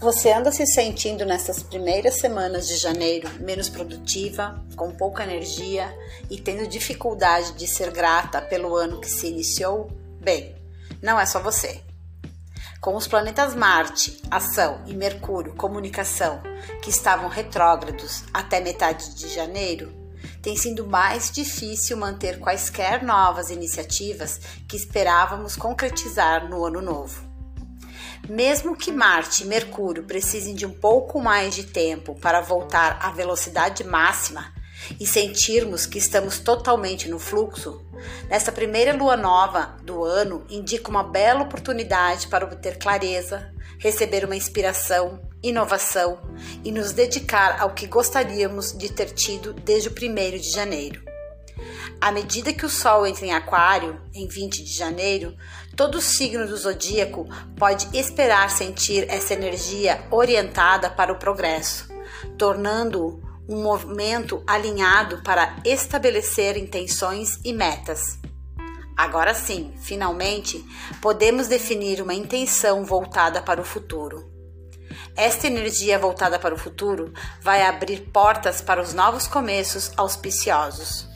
Você anda se sentindo nessas primeiras semanas de janeiro menos produtiva, com pouca energia e tendo dificuldade de ser grata pelo ano que se iniciou? Bem, não é só você. Com os planetas Marte, Ação e Mercúrio, Comunicação, que estavam retrógrados até metade de janeiro, tem sido mais difícil manter quaisquer novas iniciativas que esperávamos concretizar no ano novo. Mesmo que Marte e Mercúrio precisem de um pouco mais de tempo para voltar à velocidade máxima e sentirmos que estamos totalmente no fluxo, nessa primeira lua nova do ano indica uma bela oportunidade para obter clareza, receber uma inspiração, inovação e nos dedicar ao que gostaríamos de ter tido desde o 1 de janeiro. À medida que o Sol entra em Aquário, em 20 de janeiro, todo signo do zodíaco pode esperar sentir essa energia orientada para o progresso, tornando-o um movimento alinhado para estabelecer intenções e metas. Agora sim, finalmente, podemos definir uma intenção voltada para o futuro. Esta energia voltada para o futuro vai abrir portas para os novos começos auspiciosos.